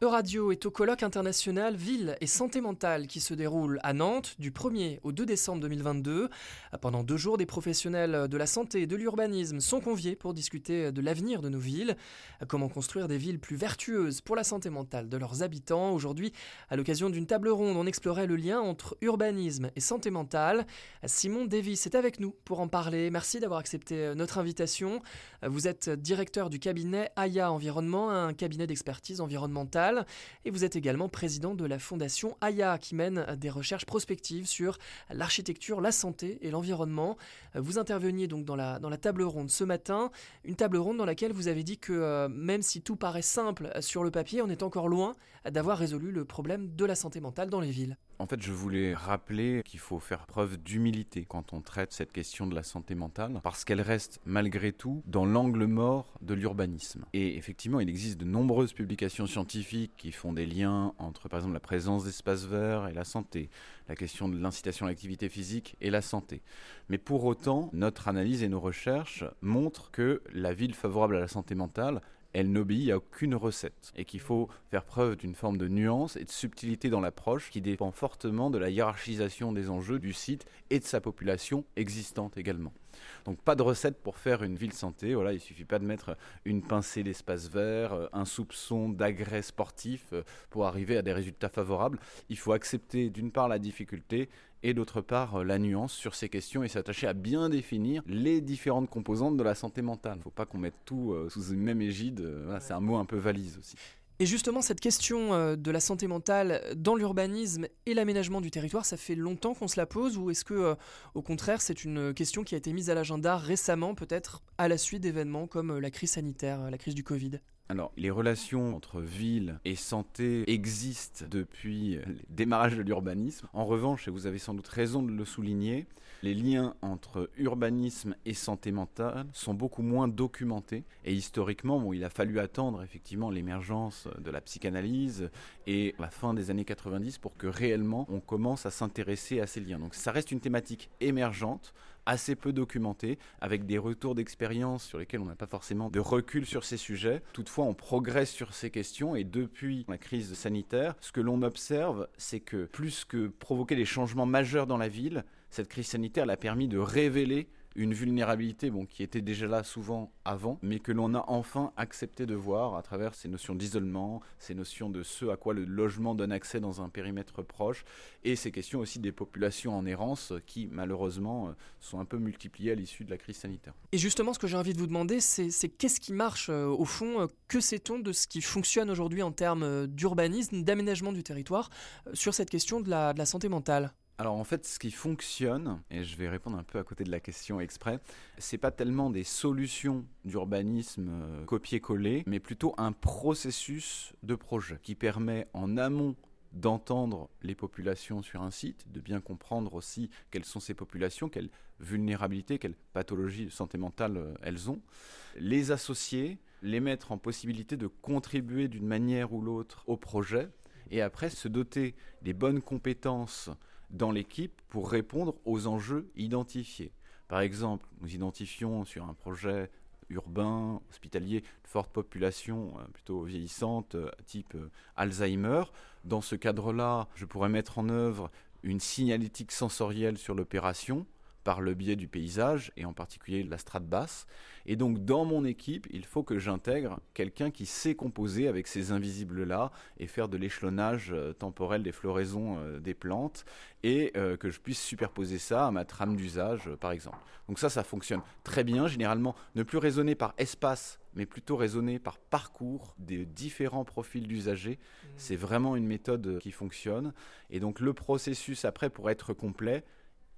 Euradio est au colloque international Ville et santé mentale qui se déroule à Nantes du 1er au 2 décembre 2022. Pendant deux jours, des professionnels de la santé et de l'urbanisme sont conviés pour discuter de l'avenir de nos villes. Comment construire des villes plus vertueuses pour la santé mentale de leurs habitants? Aujourd'hui, à l'occasion d'une table ronde, on explorait le lien entre urbanisme et santé mentale. Simon Davis est avec nous pour en parler. Merci d'avoir accepté notre invitation. Vous êtes directeur du cabinet AYA Environnement, un cabinet d'expertise environnementale et vous êtes également président de la fondation AYA qui mène des recherches prospectives sur l'architecture, la santé et l'environnement. Vous interveniez donc dans la, table ronde ce matin, une table ronde dans laquelle vous avez dit que euh, même si tout paraît simple sur le papier, on est encore loin d'avoir résolu le problème de la santé mentale dans les villes. En fait, je voulais rappeler qu'il faut faire preuve d'humilité quand on traite cette question de la santé mentale, parce qu'elle reste malgré tout dans l'angle mort de l'urbanisme. Et effectivement, il existe de nombreuses publications scientifiques qui font des liens entre, par exemple, la présence d'espaces verts et la santé, la question de l'incitation à l'activité physique et la santé. Mais pour autant, notre analyse et nos recherches montrent que la ville favorable à la santé mentale elle n'obéit à aucune recette et qu'il faut faire preuve d'une forme de nuance et de subtilité dans l'approche qui dépend fortement de la hiérarchisation des enjeux du site et de sa population existante également. Donc pas de recette pour faire une ville santé, voilà, il suffit pas de mettre une pincée d'espace vert, euh, un soupçon d'agrès sportif euh, pour arriver à des résultats favorables. Il faut accepter d'une part la difficulté et d'autre part euh, la nuance sur ces questions et s'attacher à bien définir les différentes composantes de la santé mentale. Il ne faut pas qu'on mette tout sous une même égide, c'est un mot un peu valise aussi. Et justement, cette question euh, de la santé mentale dans l'urbanisme et l'aménagement du territoire, ça fait longtemps qu'on se la pose ou est-ce que, euh, au contraire, c'est une question qui a été mise à l'agenda récemment, peut-être à la suite d'événements comme euh, la crise sanitaire, la crise du Covid? Alors, les relations entre ville et santé existent depuis le démarrage de l'urbanisme. En revanche, et vous avez sans doute raison de le souligner, les liens entre urbanisme et santé mentale sont beaucoup moins documentés. Et historiquement, bon, il a fallu attendre effectivement l'émergence de la psychanalyse et la fin des années 90 pour que réellement on commence à s'intéresser à ces liens. Donc ça reste une thématique émergente assez peu documenté, avec des retours d'expérience sur lesquels on n'a pas forcément de recul sur ces sujets. Toutefois, on progresse sur ces questions et depuis la crise sanitaire, ce que l'on observe, c'est que plus que provoquer des changements majeurs dans la ville, cette crise sanitaire a permis de révéler une vulnérabilité bon, qui était déjà là souvent avant, mais que l'on a enfin accepté de voir à travers ces notions d'isolement, ces notions de ce à quoi le logement donne accès dans un périmètre proche, et ces questions aussi des populations en errance qui malheureusement sont un peu multipliées à l'issue de la crise sanitaire. Et justement, ce que j'ai envie de vous demander, c'est qu'est-ce qui marche euh, au fond euh, Que sait-on de ce qui fonctionne aujourd'hui en termes euh, d'urbanisme, d'aménagement du territoire sur cette question de la santé mentale? Alors en fait, ce qui fonctionne, et je vais répondre un peu à côté de la question exprès, c'est pas tellement des solutions d'urbanisme euh, copier-coller, mais plutôt un processus de projet qui permet en amont d'entendre les populations sur un site, de bien comprendre aussi quelles sont ces populations, quelles vulnérabilités, quelles pathologies de santé mentale euh, elles ont, les associer, les mettre en possibilité de contribuer d'une manière ou l'autre au projet, et après se doter des bonnes compétences dans l'équipe pour répondre aux enjeux identifiés. Par exemple, nous identifions sur un projet urbain, hospitalier, de forte population euh, plutôt vieillissante, euh, type euh, Alzheimer. Dans ce cadre-là, je pourrais mettre en œuvre une signalétique sensorielle sur l'opération par le biais du paysage et en particulier de la strate basse. Et donc dans mon équipe, il faut que j'intègre quelqu'un qui sait composer avec ces invisibles-là et faire de l'échelonnage euh, temporel des floraisons euh, des plantes et euh, que je puisse superposer ça à ma trame d'usage par exemple. Donc ça, ça fonctionne très bien. Généralement, ne plus raisonner par espace mais plutôt raisonner par parcours des différents profils d'usagers. Mmh. C'est vraiment une méthode qui fonctionne. Et donc le processus après, pour être complet,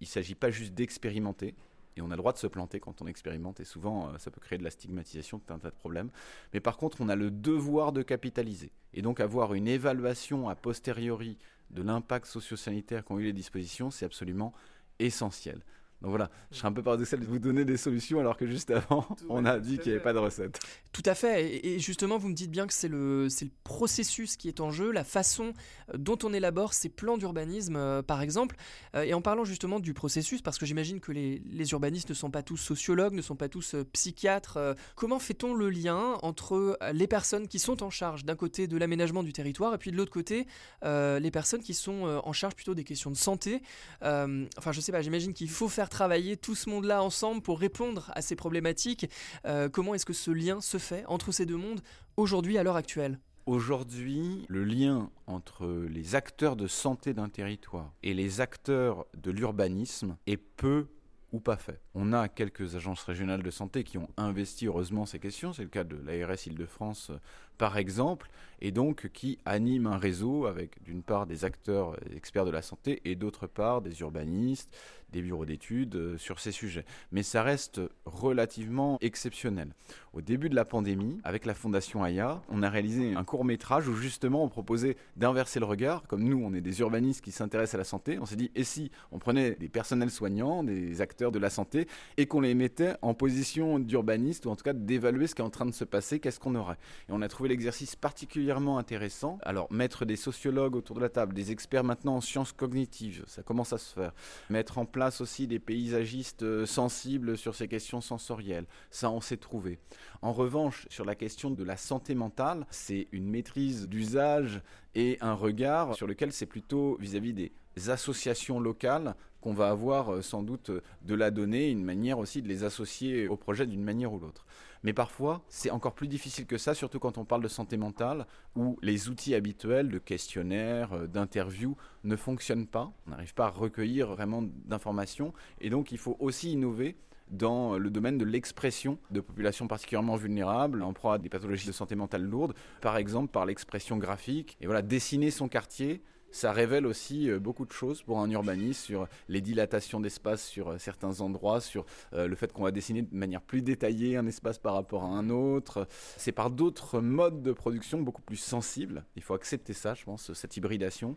il ne s'agit pas juste d'expérimenter, et on a le droit de se planter quand on expérimente, et souvent euh, ça peut créer de la stigmatisation, tout un tas de problèmes. Mais par contre, on a le devoir de capitaliser, et donc avoir une évaluation a posteriori de l'impact socio-sanitaire qu'ont eu les dispositions, c'est absolument essentiel. Donc voilà, je serais un peu paradoxal de vous donner des solutions alors que juste avant, on a dit qu'il n'y avait pas de recette. Tout à fait. Et justement, vous me dites bien que c'est le, le processus qui est en jeu, la façon euh, dont on élabore ces plans d'urbanisme, euh, par exemple. Euh, et en parlant justement du processus, parce que j'imagine que les, les, urbanistes ne sont pas tous sociologues, ne sont pas tous psychiatres, comment fait-on le lien entre les personnes qui sont en charge d'un côté de l'aménagement du territoire et puis de l'autre côté les personnes qui sont en charge plutôt des questions de santé? Enfin, je sais pas, j'imagine qu'il faut faire travailler tout ce monde-là ensemble pour répondre à ces problématiques. Euh, comment est-ce que ce lien se fait entre ces deux mondes aujourd'hui à l'heure actuelle? Aujourd'hui, le lien entre les acteurs de santé d'un territoire et les acteurs de l'urbanisme est peu ou pas fait. On a quelques agences régionales de santé qui ont investi heureusement ces questions, c'est le cas de l'ARS Île-de-France par exemple, et donc qui animent un réseau avec d'une part des acteurs experts de la santé et d'autre part des urbanistes, des bureaux d'études euh, sur ces sujets. Mais ça reste relativement exceptionnel. Au début de la pandémie, avec la Fondation Aya, on a réalisé un court métrage où justement on proposait d'inverser le regard. Comme nous, on est des urbanistes qui s'intéressent à la santé, on s'est dit, et si on prenait des personnels soignants, des acteurs de la santé, et qu'on les mettait en position d'urbaniste, ou en tout cas d'évaluer ce qui est en train de se passer, qu'est-ce qu'on aurait? Et on a trouvé l'exercice particulièrement intéressant. Alors, mettre des sociologues autour de la table, des experts maintenant en sciences cognitives, ça commence à se faire. Mettre en place aussi des paysagistes euh, sensibles sur ces questions sensorielles, ça on s'est trouvé. En revanche, sur la question de la santé mentale, c'est une maîtrise d'usage et un regard sur lequel c'est plutôt vis-à-vis des associations locales qu'on va avoir euh, sans doute euh, de la donner, une manière aussi de les associer au projet d'une manière ou l'autre. Mais parfois, c'est encore plus difficile que ça, surtout quand on parle de santé mentale, où les outils habituels de questionnaires, euh, d'interviews ne fonctionnent pas. On n'arrive pas à recueillir vraiment d'informations. Et donc, il faut aussi innover dans le domaine de l'expression de populations particulièrement vulnérables, en proie à des pathologies de santé mentale lourdes, par exemple par l'expression graphique. Et voilà, dessiner son quartier, ça révèle aussi euh, beaucoup de choses pour un urbaniste sur les dilatations d'espace sur euh, certains endroits, sur euh, le fait qu'on va dessiner de manière plus détaillée un espace par rapport à un autre. C'est par d'autres modes de production beaucoup plus sensibles, il faut accepter ça, je pense, cette hybridation,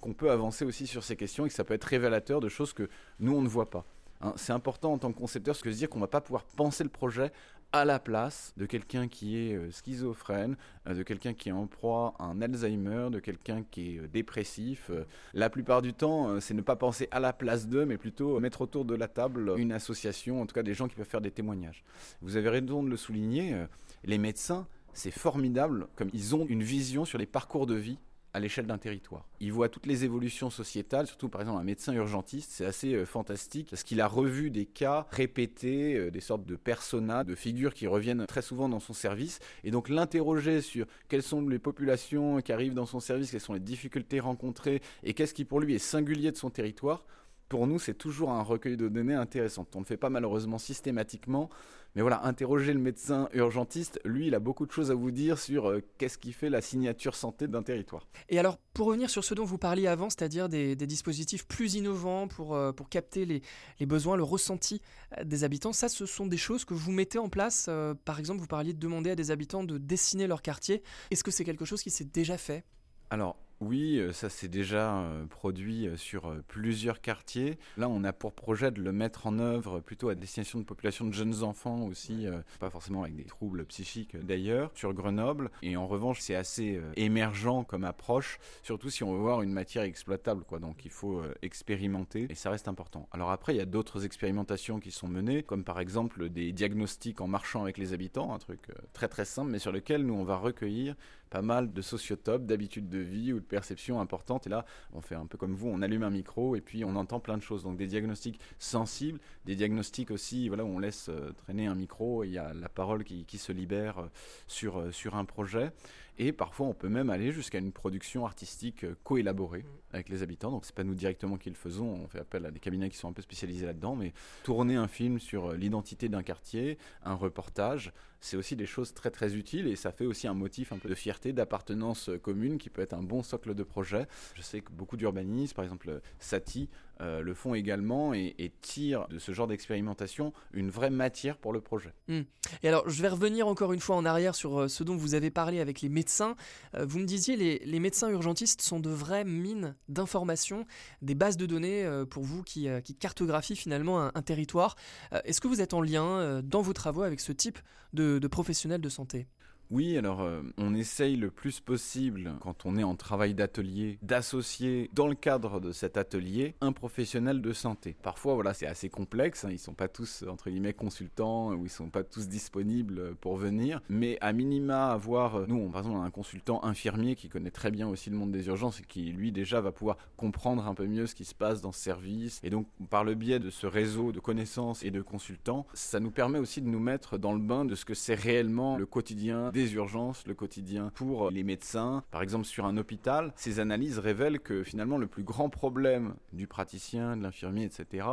qu'on peut avancer aussi sur ces questions et que ça peut être révélateur de choses que nous, on ne voit pas. Hein, c'est important en tant que concepteur, ce que je veux dire qu'on ne va pas pouvoir penser le projet à la place de quelqu'un qui est euh, schizophrène, euh, de quelqu'un qui est en proie à un Alzheimer, de quelqu'un qui est euh, dépressif. La plupart du temps, c'est ne pas penser à la place d'eux, mais plutôt mettre autour de la table une association, en tout cas des gens qui peuvent faire des témoignages. Vous avez raison de le souligner, les médecins, c'est formidable comme ils ont une vision sur les parcours de vie à l'échelle d'un territoire. Il voit toutes les évolutions sociétales, surtout par exemple un médecin urgentiste, c'est assez euh, fantastique parce qu'il a revu des cas répétés, euh, des sortes de personas, de figures qui reviennent très souvent dans son service, et donc l'interroger sur quelles sont les populations qui arrivent dans son service, quelles sont les difficultés rencontrées, et qu'est-ce qui pour lui est singulier de son territoire, pour nous, c'est toujours un recueil de données intéressant. On ne le fait pas malheureusement systématiquement, mais voilà, interroger le médecin urgentiste, lui, il a beaucoup de choses à vous dire sur euh, qu'est-ce qui fait la signature santé d'un territoire. Et alors, pour revenir sur ce dont vous parliez avant, c'est-à-dire des, dispositifs plus innovants pour, euh, pour capter les, les, besoins, le ressenti euh, des habitants, ça, ce sont des choses que vous mettez en place. par exemple, vous parliez de demander à des habitants de dessiner leur quartier. Est-ce que c'est quelque chose qui s'est déjà fait? Alors, oui, euh, ça s'est déjà euh, produit euh, sur plusieurs quartiers. Là, on a pour projet de le mettre en œuvre plutôt à destination de populations de jeunes enfants aussi, pas forcément avec des troubles psychiques d'ailleurs, sur Grenoble. Et en revanche, c'est assez émergent comme approche, surtout si on veut voir une matière exploitable, quoi. Donc, il faut expérimenter et ça reste important. Alors après, il y a d'autres expérimentations qui sont menées, comme par exemple des diagnostics en marchant avec les habitants, un truc très très simple, mais sur lequel nous on va recueillir pas mal de sociotopes, d'habitudes de vie ou de perceptions importantes. Et là, on fait un peu comme vous, on allume un micro et puis on entend plein de choses. Donc des diagnostics sensibles, des diagnostics aussi, voilà, où on laisse euh, traîner un micro et il y a la parole qui, qui se libère euh, sur, euh, sur un projet. Et parfois, on peut même aller jusqu'à une production artistique co-élaborée mmh. avec les habitants. Donc, c'est pas nous directement qui le faisons. On fait appel à des cabinets qui sont un peu spécialisés là-dedans. Mais tourner un film sur l'identité d'un quartier, un reportage, c'est aussi des choses très très utiles et ça fait aussi un motif un peu de fierté, d'appartenance commune qui peut être un bon socle de projet. Je sais que beaucoup d'urbanistes, par exemple Sati, euh, le font également et, tirent de ce genre d'expérimentation une vraie matière pour le projet. Hmm. Et alors, je vais revenir encore une fois en arrière sur euh, ce dont vous avez parlé avec les médecins. Euh, vous me disiez, les, les médecins urgentistes sont de vraies mines d'informations, des bases de données pour vous qui, qui cartographient finalement un, territoire. Est-ce que vous êtes en lien dans vos travaux avec ce type de professionnels de santé? Oui, alors euh, on essaye le plus possible, quand on est en travail d'atelier, d'associer dans le cadre de cet atelier un professionnel de santé. Parfois, voilà, c'est assez complexe, hein, ils sont pas tous, entre guillemets, consultants, ou ils sont pas tous disponibles pour venir, mais à minima avoir, euh, nous, par exemple, un consultant infirmier qui connaît très bien aussi le monde des urgences et qui, lui, déjà, va pouvoir comprendre un peu mieux ce qui se passe dans ce service. Et donc, par le biais de ce réseau de connaissances et de consultants, ça nous permet aussi de nous mettre dans le bain de ce que c'est réellement le quotidien urgences, le quotidien pour les médecins. Par exemple, sur un hôpital, ces analyses révèlent que finalement le plus grand problème du praticien, de l'infirmier, etc.,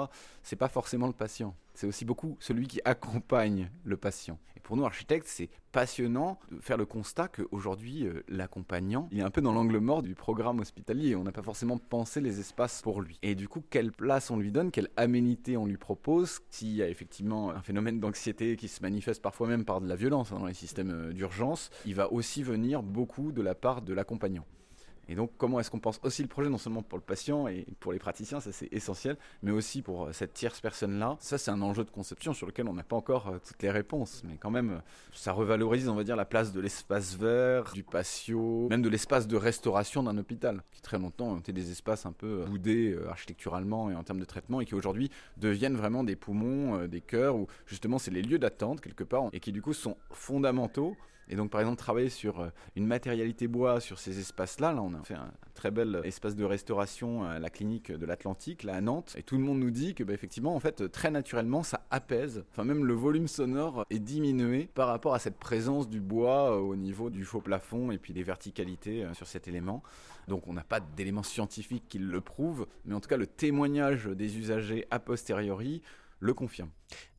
c'est pas forcément le patient c'est aussi beaucoup celui qui accompagne le patient. Et pour nous, architectes, c'est passionnant de faire le constat qu'aujourd'hui, euh, l'accompagnant, il est un peu dans l'angle mort du programme hospitalier. On n'a pas forcément pensé les espaces pour lui. Et du coup, quelle place on lui donne, quelle aménité on lui propose, s'il y a effectivement un phénomène d'anxiété qui se manifeste parfois même par de la violence hein, dans les systèmes euh, d'urgence, il va aussi venir beaucoup de la part de l'accompagnant. Et donc, comment est-ce qu'on pense aussi le projet, non seulement pour le patient et pour les praticiens, ça c'est essentiel, mais aussi pour euh, cette tierce personne-là. Ça, c'est un enjeu de conception sur lequel on n'a pas encore euh, toutes les réponses, mais quand même, euh, ça revalorise, on va dire, la place de l'espace vert, du patio, même de l'espace de restauration d'un hôpital, qui très longtemps ont été des espaces un peu boudés architecturalement et en termes de traitement, et qui aujourd'hui deviennent vraiment des poumons, des cœurs, où justement c'est les lieux d'attente quelque part, et qui du coup sont fondamentaux et donc, par exemple, travailler sur euh, une matérialité bois sur ces espaces-là, là, on a fait un très bel espace de restauration à la clinique de l'Atlantique, là, à Nantes. Et tout le monde nous dit que, bah, effectivement, en fait, très naturellement, ça apaise. Enfin, même le volume sonore est diminué par rapport à cette présence du bois euh, au niveau du faux plafond et puis des verticalités euh, sur cet élément. Donc, on n'a pas d'éléments scientifiques qui le prouvent, mais en tout cas, le témoignage des usagers a posteriori le confirme.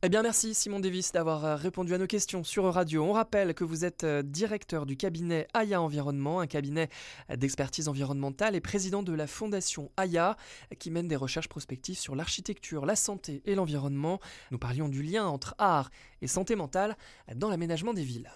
Eh bien merci Simon Davis d'avoir euh, répondu à nos questions sur Radio. On rappelle que vous êtes euh, directeur du cabinet Aya Environnement, un cabinet d'expertise environnementale et président de la fondation Aya qui mène des recherches prospectives sur l'architecture, la santé et l'environnement. Nous parlions du lien entre art et santé mentale dans l'aménagement des villes.